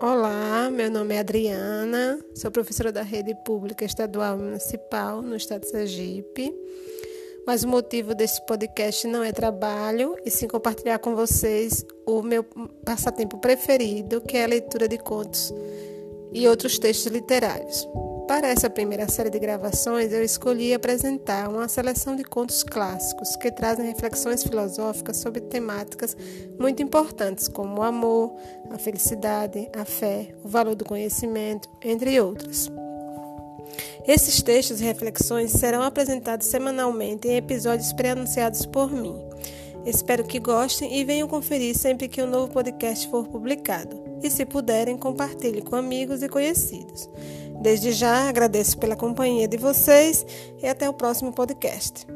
Olá, meu nome é Adriana, sou professora da Rede Pública Estadual Municipal no estado de Sergipe. Mas o motivo desse podcast não é trabalho, e sim compartilhar com vocês o meu passatempo preferido, que é a leitura de contos e outros textos literários. Para essa primeira série de gravações, eu escolhi apresentar uma seleção de contos clássicos que trazem reflexões filosóficas sobre temáticas muito importantes, como o amor, a felicidade, a fé, o valor do conhecimento, entre outras. Esses textos e reflexões serão apresentados semanalmente em episódios pré-anunciados por mim. Espero que gostem e venham conferir sempre que um novo podcast for publicado. E se puderem, compartilhe com amigos e conhecidos. Desde já agradeço pela companhia de vocês e até o próximo podcast.